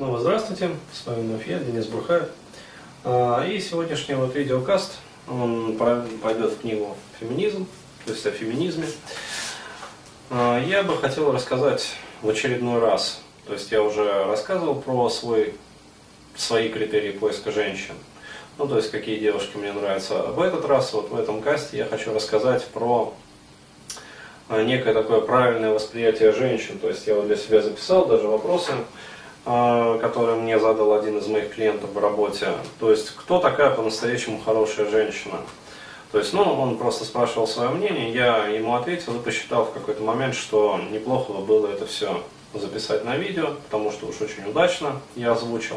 Снова здравствуйте, с вами вновь я, Денис Бурхаев. А, и сегодняшний вот видеокаст, он пойдет в книгу «Феминизм», то есть о феминизме. А, я бы хотел рассказать в очередной раз, то есть я уже рассказывал про свой, свои критерии поиска женщин, ну то есть какие девушки мне нравятся. В этот раз, вот в этом касте, я хочу рассказать про а, некое такое правильное восприятие женщин. То есть я вот для себя записал даже вопросы, а, которые мне задал один из моих клиентов в работе. То есть кто такая по-настоящему хорошая женщина? То есть, ну, он просто спрашивал свое мнение, я ему ответил и посчитал в какой-то момент, что неплохо бы было это все записать на видео, потому что уж очень удачно я озвучил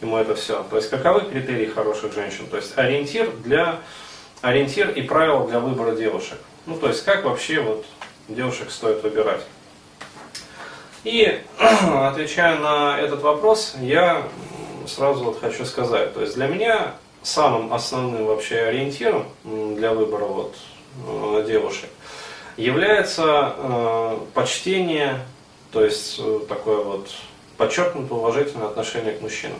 ему это все. То есть, каковы критерии хороших женщин? То есть, ориентир для ориентир и правила для выбора девушек. Ну, то есть, как вообще вот девушек стоит выбирать. И отвечая на этот вопрос, я сразу вот хочу сказать, то есть для меня самым основным вообще ориентиром для выбора вот э, девушек является э, почтение, то есть э, такое вот подчеркнутое уважительное отношение к мужчинам.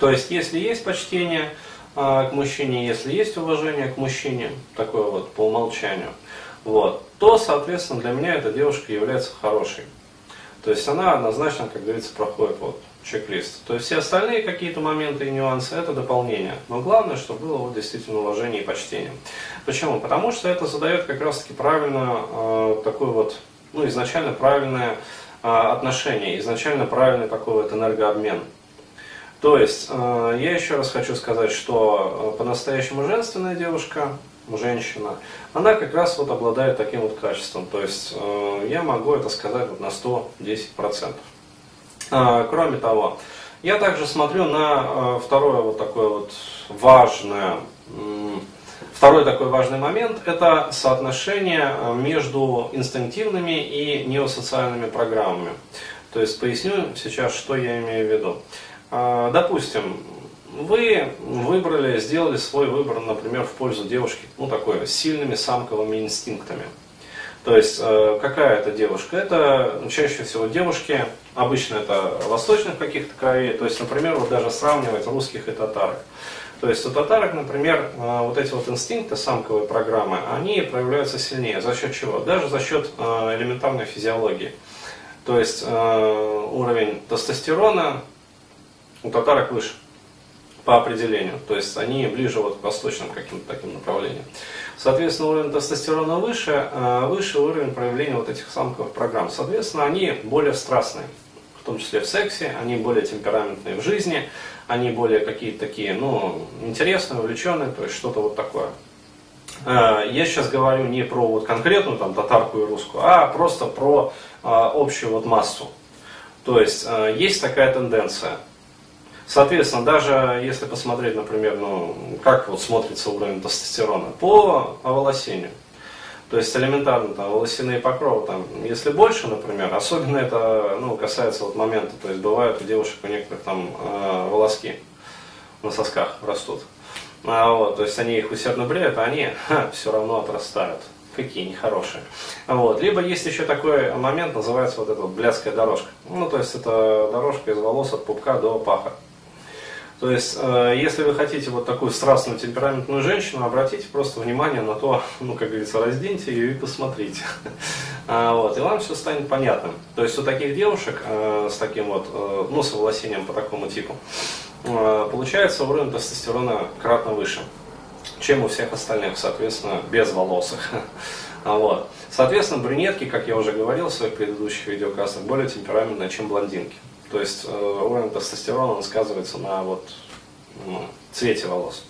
То есть, если есть почтение э, к мужчине, если есть уважение к мужчине, такое вот по умолчанию, вот, то, соответственно, для меня эта девушка является хорошей. То есть она однозначно, как говорится, проходит вот чек-лист. То есть все остальные какие-то моменты и нюансы это дополнение. Но главное, чтобы было вот действительно уважение и почтение. Почему? Потому что это задает как раз-таки правильно э, такой вот, ну изначально правильное э, отношение, изначально правильный такой вот энергообмен. То есть, э, я еще раз хочу сказать, что э, по-настоящему женственная девушка женщина, она как раз вот обладает таким вот качеством. То есть э, я могу это сказать вот на 110%. Э, кроме того, я также смотрю на э, второе вот такое вот важное, второй такой важный момент, это соотношение э, между инстинктивными и неосоциальными программами. То есть поясню сейчас, что я имею в виду. Допустим, вы выбрали, сделали свой выбор, например, в пользу девушки, ну, такой, с сильными самковыми инстинктами. То есть, э, какая это девушка? Это чаще всего девушки, обычно это восточных каких-то кровей, то есть, например, вот даже сравнивать русских и татарок. То есть у татарок, например, э, вот эти вот инстинкты самковой программы, они проявляются сильнее. За счет чего? Даже за счет э, элементарной физиологии. То есть уровень тестостерона у татарок выше по определению. То есть они ближе вот к восточным каким-то таким направлениям. Соответственно, уровень тестостерона выше, э, выше уровень проявления вот этих самковых программ. Соответственно, они более страстные, в том числе в сексе, они более темпераментные в жизни, они более какие-то такие, ну, интересные, увлеченные, то есть что-то вот такое. Э, я сейчас говорю не про вот конкретную там татарку и русскую, а просто про э, общую вот массу. То есть есть такая тенденция. Соответственно, даже если посмотреть, например, ну, как вот смотрится уровень тестостерона по оволосению, то есть элементарно там волосяные покровы, там, если больше, например, особенно это ну, касается вот момента, то есть бывают у девушек у некоторых там э, волоски на сосках растут. А, вот, то есть они их усердно бреют, а они ха, все равно отрастают. Какие нехорошие. Вот. Либо есть еще такой момент, называется вот эта вот блядская дорожка. Ну, то есть это дорожка из волос от пупка до паха. То есть, э, если вы хотите вот такую страстную, темпераментную женщину, обратите просто внимание на то, ну, как говорится, разденьте ее и посмотрите. А, вот, и вам все станет понятным. То есть, у таких девушек э, с таким вот, э, ну, с волосением по такому типу, получается уровень тестостерона кратно выше, чем у всех остальных, соответственно, без волосых. А, вот. Соответственно, брюнетки, как я уже говорил в своих предыдущих видеокастах, более темпераментные, чем блондинки. То есть э, уровень тестостерона он сказывается на вот, ну, цвете волос.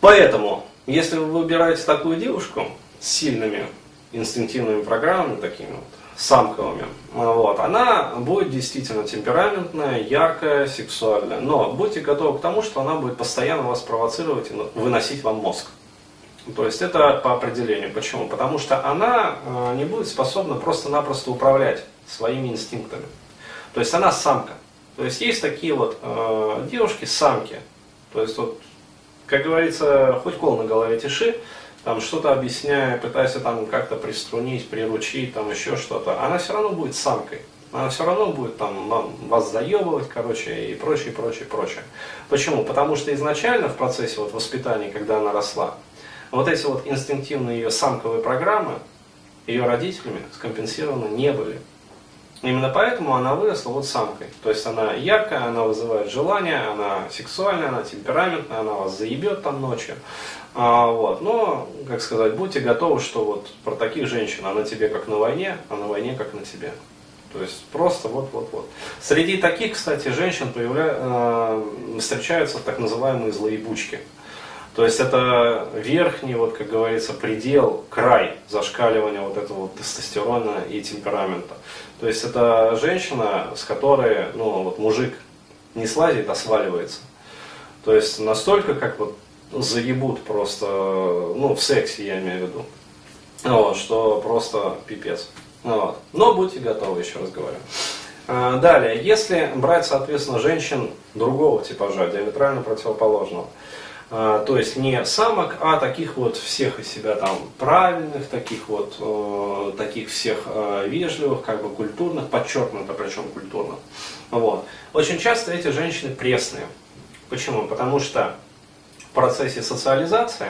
Поэтому, если вы выбираете такую девушку с сильными инстинктивными программами, такими вот, самковыми, вот, она будет действительно темпераментная, яркая, сексуальная. Но будьте готовы к тому, что она будет постоянно вас провоцировать и выносить вам мозг. То есть это по определению. Почему? Потому что она э, не будет способна просто-напросто управлять своими инстинктами. То есть она самка. То есть есть такие вот э, девушки самки. То есть вот, как говорится, хоть кол на голове тиши, там что-то объясняя, пытаясь там как-то приструнить, приручить, там еще что-то, она все равно будет самкой. она все равно будет там вас заебывать, короче, и прочее, прочее, прочее. Почему? Потому что изначально в процессе вот воспитания, когда она росла, вот эти вот инстинктивные ее самковые программы ее родителями скомпенсированы не были. Именно поэтому она выросла вот самкой. То есть она яркая, она вызывает желание, она сексуальная, она темпераментная, она вас заебет там ночью. А, вот. Но, как сказать, будьте готовы, что вот про таких женщин, она тебе как на войне, а на войне как на тебе. То есть просто вот-вот-вот. Среди таких, кстати, женщин появля... э, встречаются так называемые злоебучки. То есть это верхний, вот как говорится, предел, край зашкаливания вот этого вот тестостерона и темперамента. То есть это женщина, с которой, ну вот мужик не слазит, а сваливается. То есть настолько, как вот заебут просто, ну в сексе я имею в виду, вот, что просто пипец. Вот. Но будьте готовы, еще раз говорю. А, далее, если брать, соответственно, женщин другого типажа, диаметрально противоположного, то есть не самок, а таких вот всех из себя там правильных, таких вот, э, таких всех э, вежливых, как бы культурных, подчеркнуто причем культурных. Вот. Очень часто эти женщины пресные. Почему? Потому что в процессе социализации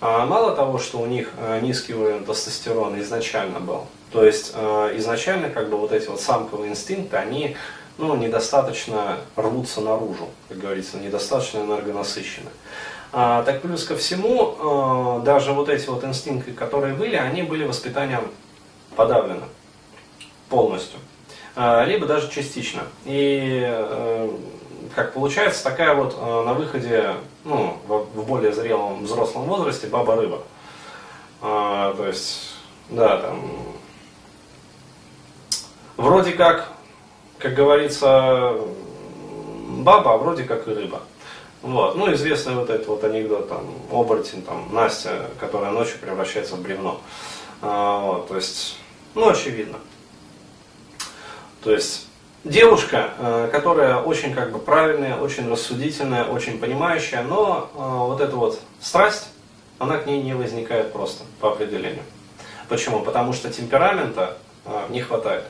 а, мало того, что у них э, низкий уровень тестостерона изначально был, то есть э, изначально как бы вот эти вот самковые инстинкты, они ну, недостаточно рвутся наружу, как говорится, недостаточно энергонасыщены. А, так плюс ко всему, а, даже вот эти вот инстинкты, которые были, они были воспитанием подавлены полностью, а, либо даже частично. И э, как получается, такая вот э, на выходе, ну, в более зрелом взрослом возрасте баба-рыба. То есть, да, там, вроде как, как говорится, баба, а вроде как и рыба. Вот. Ну, известный вот этот вот анекдот, там, оборотень, там, Настя, которая ночью превращается в бревно. А, вот, то есть, ну, очевидно. То есть, девушка, э, которая очень как бы правильная, очень рассудительная, очень понимающая, но э, вот эта вот страсть, она к ней не возникает просто по определению. Почему? Потому что темперамента э, не хватает.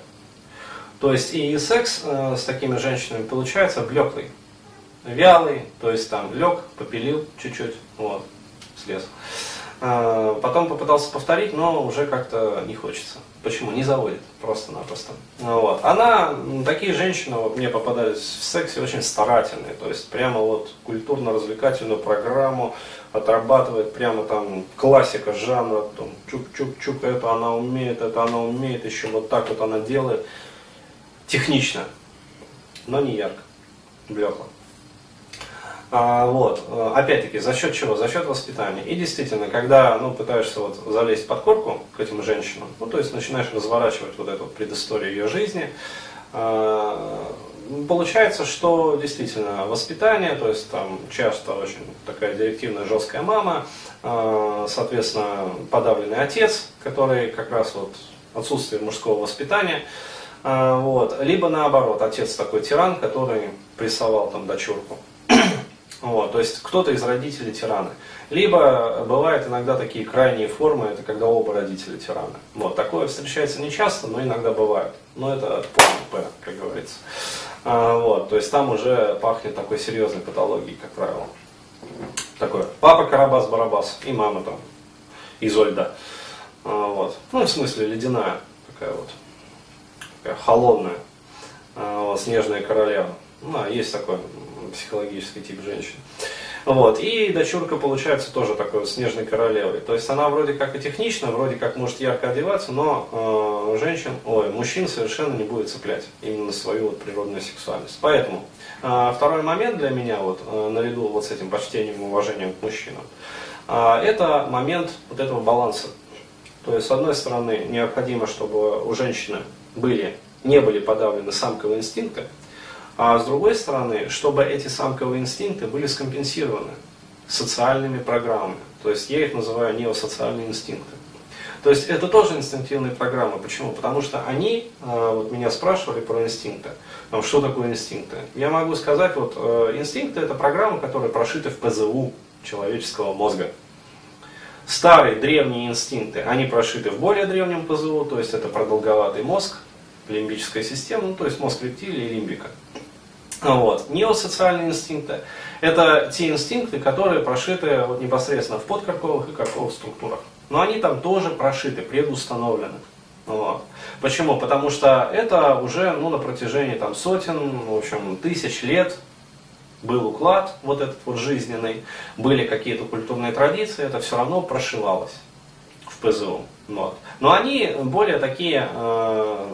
То есть и секс с такими женщинами получается блеклый вялый, то есть там лег, попилил чуть-чуть, вот, слез. А, потом попытался повторить, но уже как-то не хочется. Почему? Не заводит, просто-напросто. Вот. Она, такие женщины вот, мне попадались в сексе очень старательные, то есть прямо вот культурно-развлекательную программу отрабатывает прямо там классика жанра, там чук-чук-чук, это она умеет, это она умеет, еще вот так вот она делает. Технично, но не ярко, блекло. А, вот, э, опять-таки, за счет чего? За счет воспитания. И действительно, когда ну, пытаешься вот залезть под корку к этим женщинам, ну, то есть начинаешь разворачивать вот эту предысторию ее жизни, э, получается, что действительно воспитание, то есть там часто очень такая директивная жесткая мама, э, соответственно, подавленный отец, который как раз вот отсутствие мужского воспитания, вот, либо наоборот, отец такой тиран, который прессовал там дочурку. Вот, то есть кто-то из родителей тираны. Либо бывают иногда такие крайние формы, это когда оба родителя тираны. Вот, такое встречается не часто, но иногда бывает. Но это полный П, как говорится. А, вот, то есть там уже пахнет такой серьезной патологией, как правило. Такое. Папа Карабас-Барабас и мама там Изольда. А, вот. Ну, в смысле, ледяная такая вот. Такая холодная. А, вот, снежная королева. Ну, а есть такой психологический тип женщин. Вот. И дочурка получается тоже такой снежной королевой. То есть она вроде как и технична, вроде как может ярко одеваться, но э, женщин, ой, мужчин совершенно не будет цеплять именно свою вот природную сексуальность. Поэтому э, второй момент для меня, вот, э, наряду вот с этим почтением и уважением к мужчинам, э, это момент вот этого баланса. То есть, с одной стороны, необходимо, чтобы у женщины были, не были подавлены самковые инстинкты, а с другой стороны, чтобы эти самковые инстинкты были скомпенсированы социальными программами. То есть я их называю неосоциальные инстинкты. То есть это тоже инстинктивные программы. Почему? Потому что они, а, вот меня спрашивали про инстинкты. Что такое инстинкты? Я могу сказать, вот э, инстинкты это программы, которые прошиты в ПЗУ человеческого мозга. Старые древние инстинкты, они прошиты в более древнем ПЗУ, то есть это продолговатый мозг, лимбическая система, ну, то есть мозг рептилии и лимбика. Вот. Неосоциальные инстинкты – это те инстинкты, которые прошиты вот непосредственно в подкорковых и корковых структурах. Но они там тоже прошиты, предустановлены. Вот. Почему? Потому что это уже ну, на протяжении там, сотен, в общем, тысяч лет был уклад вот этот вот жизненный, были какие-то культурные традиции, это все равно прошивалось в ПЗУ. Вот. Но они более такие э,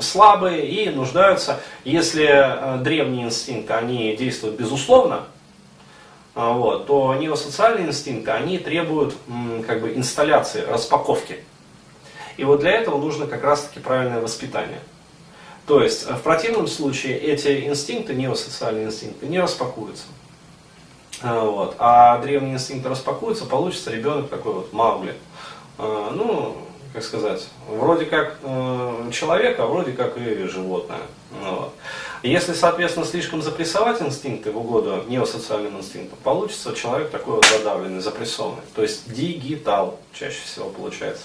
слабые и нуждаются, если э, древние инстинкты, они действуют безусловно, э, вот, то неосоциальные инстинкты, они требуют как бы инсталляции, распаковки. И вот для этого нужно как раз-таки правильное воспитание. То есть в противном случае эти инстинкты, неосоциальные инстинкты, не распакуются. А, вот. А древние инстинкты распакуются, получится ребенок такой вот Маугли. А, ну, как сказать, вроде как э, человек, а вроде как и животное. Ну вот. Если, соответственно, слишком запрессовать инстинкты в угоду неосоциальным инстинктам, получится человек такой вот задавленный, запрессованный. То есть дигитал чаще всего получается.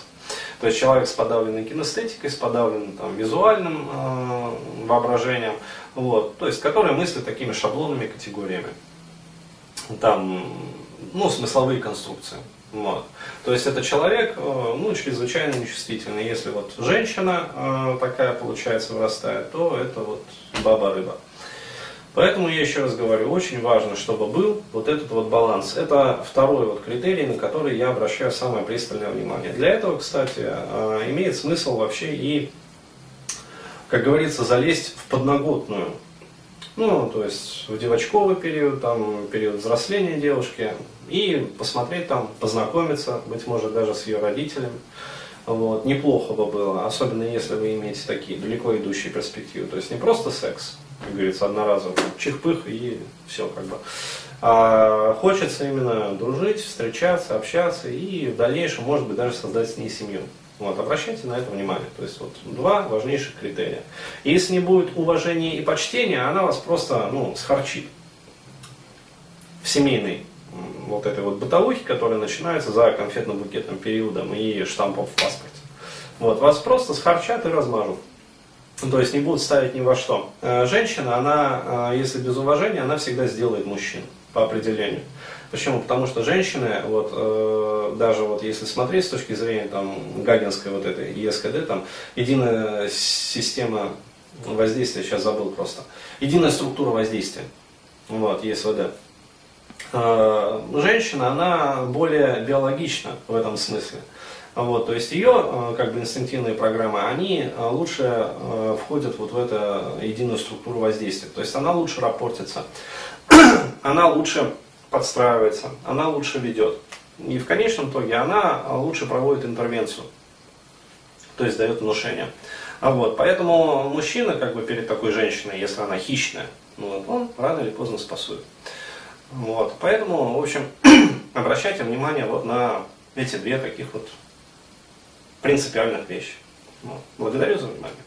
То есть человек с подавленной кинестетикой, с подавленным там, визуальным э, воображением, вот, то есть который мыслит такими шаблонными категориями. Там, ну, смысловые конструкции. Вот. То есть это человек, э, ну, чрезвычайно нечувствительный. Если вот женщина э, такая, получается, вырастает, то это вот баба-рыба. Поэтому я еще раз говорю, очень важно, чтобы был вот этот вот баланс. Это второй вот критерий, на который я обращаю самое пристальное внимание. Для этого, кстати, а, имеет смысл вообще и, как говорится, залезть в подноготную. Ну, то есть в девочковый период, там, период взросления девушки, и посмотреть там, познакомиться, быть может, даже с ее родителями. Вот, неплохо бы было, особенно если вы имеете такие далеко идущие перспективы. То есть не просто секс, как говорится, одноразово, чих-пых и все как бы. А хочется именно дружить, встречаться, общаться и в дальнейшем, может быть, даже создать с ней семью. Вот, обращайте на это внимание. То есть вот два важнейших критерия. И если не будет уважения и почтения, она вас просто ну, схарчит в семейной вот этой вот бытовухе, которая начинается за конфетно-букетным периодом и штампом в паспорте. Вот, вас просто схарчат и размажут. То есть не будут ставить ни во что. Э, женщина, она, э, если без уважения, она всегда сделает мужчин по определению. Почему? Потому что женщины, вот, э, даже вот если смотреть с точки зрения там, гагинской вот этой ЕСКД, там, единая система воздействия, сейчас забыл просто, единая структура воздействия, вот, ЕСВД. Женщина, она более биологична в этом смысле. Вот, то есть ее э, как бы инстинктивные программы, они э, лучше э, входят вот в эту единую структуру воздействия. То есть она лучше рапортится, она лучше подстраивается, она лучше ведет. И в конечном итоге она лучше проводит интервенцию, то есть дает внушение. А вот, поэтому мужчина как бы перед такой женщиной, если она хищная, ну, вот, он рано или поздно спасует. Вот, поэтому, в общем, обращайте внимание вот на эти две таких вот принципиальных вещей. Вот. Благодарю за внимание.